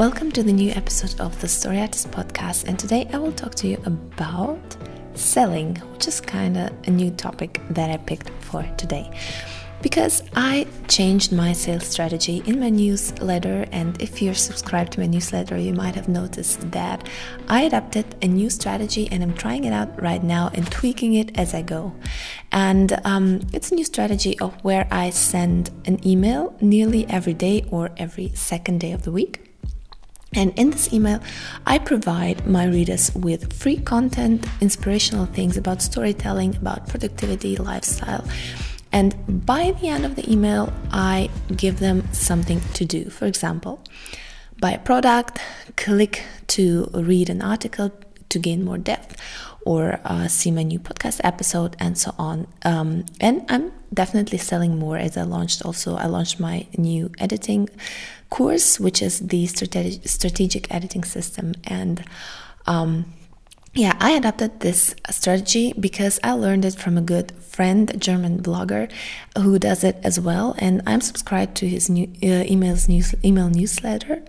Welcome to the new episode of the Story Artist podcast, and today I will talk to you about selling, which is kind of a new topic that I picked for today. Because I changed my sales strategy in my newsletter, and if you're subscribed to my newsletter, you might have noticed that I adapted a new strategy and I'm trying it out right now and tweaking it as I go. And um, it's a new strategy of where I send an email nearly every day or every second day of the week and in this email, I provide my readers with free content, inspirational things about storytelling, about productivity, lifestyle. And by the end of the email, I give them something to do. For example, buy a product, click to read an article to gain more depth, or uh, see my new podcast episode, and so on. Um, and I'm definitely selling more as I launched also, I launched my new editing course, which is the strategic, strategic editing system. And um, yeah, I adopted this strategy because I learned it from a good friend, a German blogger, who does it as well. And I'm subscribed to his new uh, emails news, email newsletter.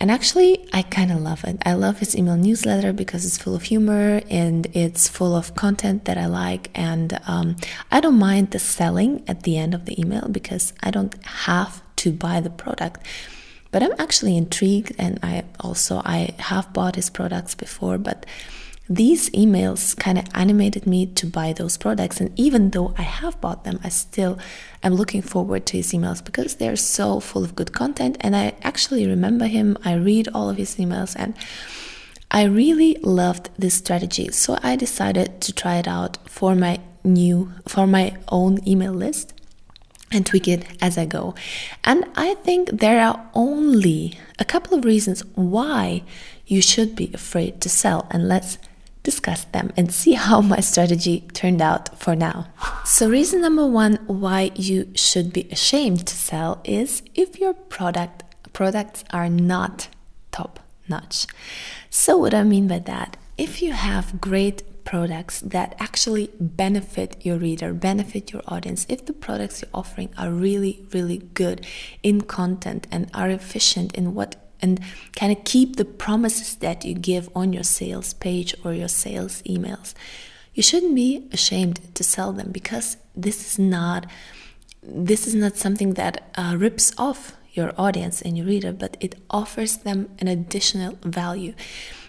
And actually, I kind of love it. I love his email newsletter because it's full of humor and it's full of content that I like. And um, I don't mind the selling at the end of the email because I don't have to buy the product but i'm actually intrigued and i also i have bought his products before but these emails kind of animated me to buy those products and even though i have bought them i still am looking forward to his emails because they're so full of good content and i actually remember him i read all of his emails and i really loved this strategy so i decided to try it out for my new for my own email list and tweak it as I go. And I think there are only a couple of reasons why you should be afraid to sell. And let's discuss them and see how my strategy turned out for now. So, reason number one why you should be ashamed to sell is if your product products are not top notch. So, what I mean by that, if you have great products that actually benefit your reader, benefit your audience, if the products you're offering are really, really good in content and are efficient in what and kind of keep the promises that you give on your sales page or your sales emails, you shouldn't be ashamed to sell them because this is not this is not something that uh, rips off your audience and your reader, but it offers them an additional value.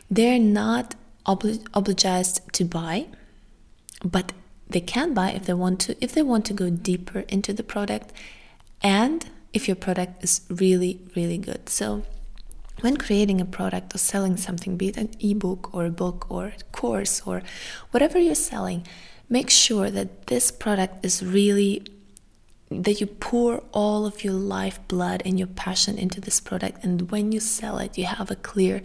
They're not obli- obliged to buy, but they can buy if they want to if they want to go deeper into the product and if your product is really really good. So when creating a product or selling something, be it an ebook or a book or a course or whatever you're selling, make sure that this product is really that you pour all of your life blood and your passion into this product. And when you sell it you have a clear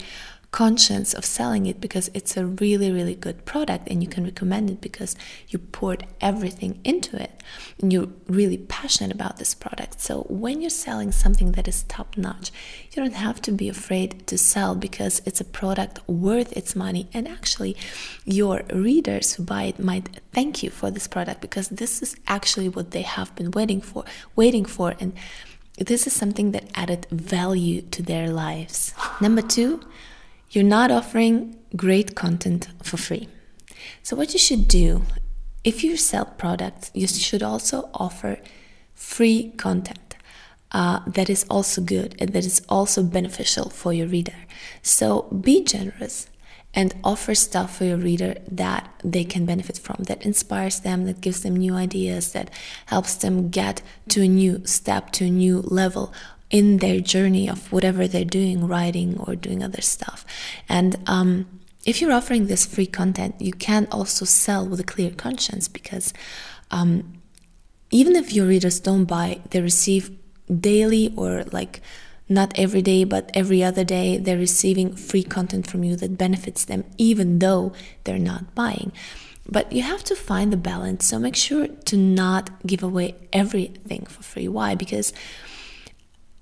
conscience of selling it because it's a really really good product and you can recommend it because you poured everything into it and you're really passionate about this product. So when you're selling something that is top notch you don't have to be afraid to sell because it's a product worth its money. And actually your readers who buy it might thank you for this product because this is actually what they have been waiting for waiting for. And this is something that added value to their lives. Number 2 you're not offering great content for free. So, what you should do if you sell products, you should also offer free content uh, that is also good and that is also beneficial for your reader. So, be generous and offer stuff for your reader that they can benefit from, that inspires them, that gives them new ideas, that helps them get to a new step, to a new level in their journey of whatever they're doing, writing or doing other stuff. And um, if you're offering this free content, you can also sell with a clear conscience because um, even if your readers don't buy, they receive daily or like not every day, but every other day, they're receiving free content from you that benefits them, even though they're not buying. But you have to find the balance. So make sure to not give away everything for free. Why? Because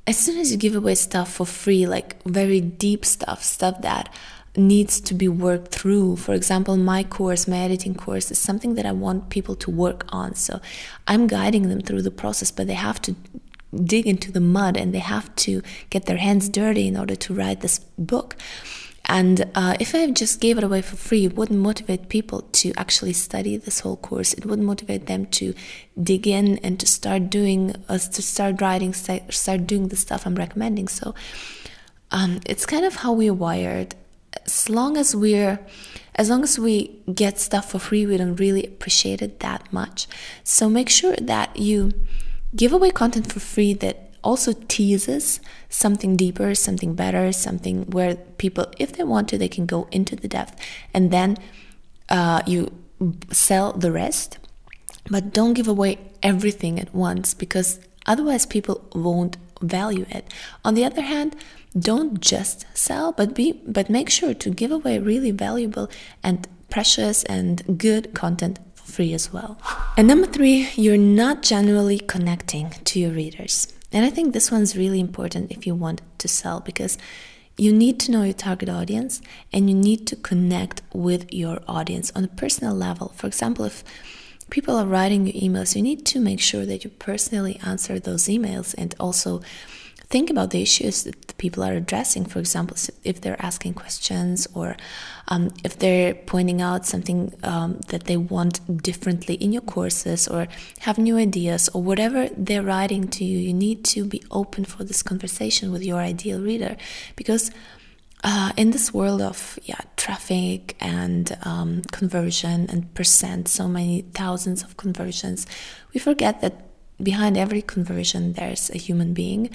as soon as you give away stuff for free, like very deep stuff, stuff that needs to be worked through. For example, my course, my editing course, is something that I want people to work on. So I'm guiding them through the process, but they have to dig into the mud and they have to get their hands dirty in order to write this book. And uh, if I just gave it away for free, it wouldn't motivate people to actually study this whole course. It wouldn't motivate them to dig in and to start doing, uh, to start writing, start doing the stuff I'm recommending. So um, it's kind of how we're wired. As long as we're, as long as we get stuff for free, we don't really appreciate it that much. So make sure that you give away content for free that also teases something deeper, something better, something where people, if they want to, they can go into the depth and then uh, you sell the rest. But don't give away everything at once because otherwise people won't value it. On the other hand, don't just sell, but be but make sure to give away really valuable and precious and good content for free as well. And number three, you're not genuinely connecting to your readers. And I think this one's really important if you want to sell because you need to know your target audience and you need to connect with your audience on a personal level. For example, if people are writing you emails, you need to make sure that you personally answer those emails and also think about the issues that the people are addressing. For example, if they're asking questions or um, if they're pointing out something um, that they want differently in your courses or have new ideas or whatever they're writing to you, you need to be open for this conversation with your ideal reader because. Uh, in this world of yeah traffic and um, conversion and percent, so many thousands of conversions, we forget that behind every conversion there's a human being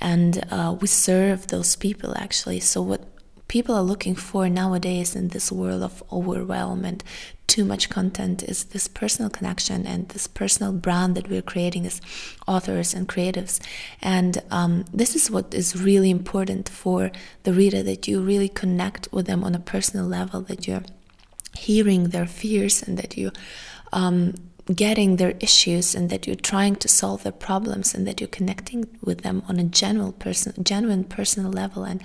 and uh, we serve those people actually. So what people are looking for nowadays in this world of overwhelm and too much content is this personal connection and this personal brand that we're creating as authors and creatives. And um, this is what is really important for the reader that you really connect with them on a personal level that you're hearing their fears and that you um, getting their issues and that you're trying to solve their problems and that you're connecting with them on a genuine person genuine personal level. And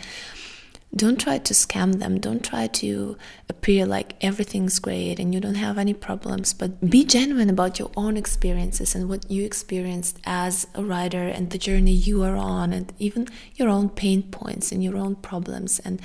don't try to scam them. Don't try to appear like everything's great and you don't have any problems but be genuine about your own experiences and what you experienced as a writer and the journey you are on and even your own pain points and your own problems. And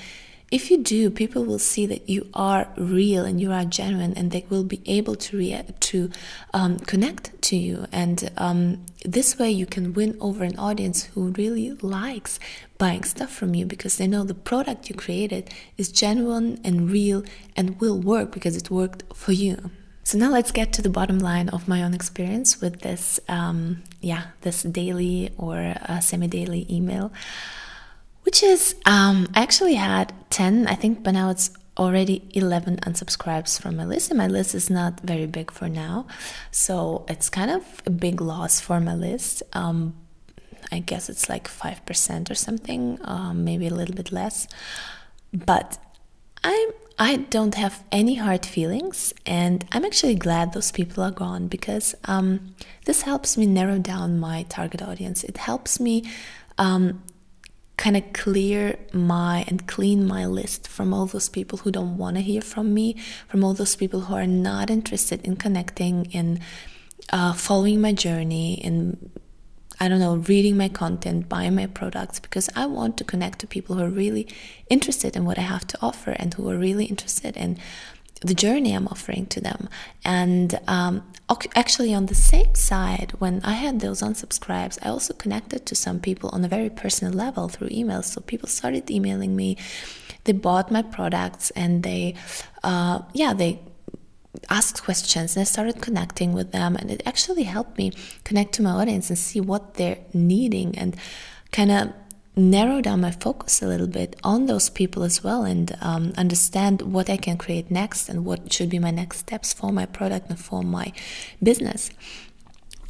if you do, people will see that you are real and you are genuine, and they will be able to to um, connect to you. And um, this way, you can win over an audience who really likes buying stuff from you because they know the product you created is genuine and real and will work because it worked for you. So now let's get to the bottom line of my own experience with this, um, yeah, this daily or semi-daily email which is um, I actually had 10, I think, but now it's already 11 unsubscribes from my list, and my list is not very big for now, so it's kind of a big loss for my list. Um, I guess it's like 5% or something, um, maybe a little bit less, but I'm I don't have any hard feelings, and I'm actually glad those people are gone because um, this helps me narrow down my target audience. It helps me um, kind of clear my and clean my list from all those people who don't want to hear from me, from all those people who are not interested in connecting, in uh, following my journey, in I don't know, reading my content, buying my products, because I want to connect to people who are really interested in what I have to offer and who are really interested in the journey I'm offering to them. And um, actually, on the same side, when I had those unsubscribes, I also connected to some people on a very personal level through emails. So people started emailing me, they bought my products, and they, uh, yeah, they asked questions and I started connecting with them and it actually helped me connect to my audience and see what they're needing and kind of narrow down my focus a little bit on those people as well and um, understand what I can create next and what should be my next steps for my product and for my business.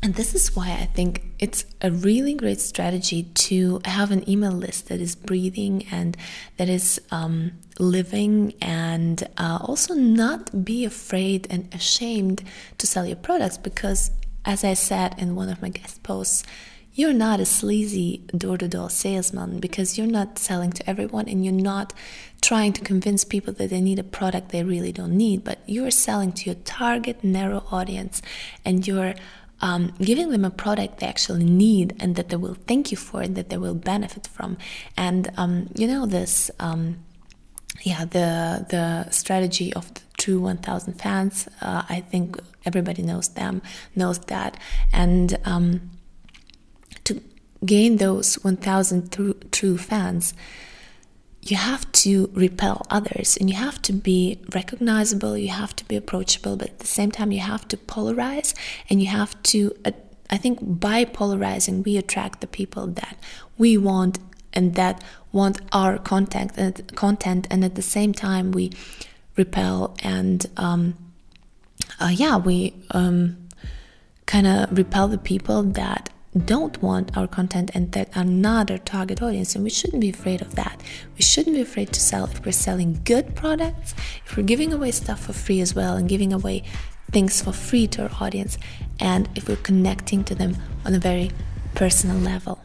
And this is why I think it's a really great strategy to have an email list that is breathing and that is um, living, and uh, also not be afraid and ashamed to sell your products because, as I said in one of my guest posts, you're not a sleazy door to door salesman because you're not selling to everyone and you're not trying to convince people that they need a product they really don't need, but you're selling to your target narrow audience and you're um, giving them a product they actually need and that they will thank you for and that they will benefit from. And um, you know this, um, yeah, the the strategy of the true 1,000 fans. Uh, I think everybody knows them, knows that, and um, to gain those 1,000 true fans you have to repel others and you have to be recognizable, you have to be approachable, but at the same time, you have to polarize and you have to, uh, I think, by polarizing, we attract the people that we want and that want our content and content, and at the same time, we repel and, um, uh, yeah, we um, kind of repel the people that don't want our content and that are not our target audience and we shouldn't be afraid of that. We shouldn't be afraid to sell if we're selling good products if we're giving away stuff for free as well and giving away things for free to our audience and if we're connecting to them on a very personal level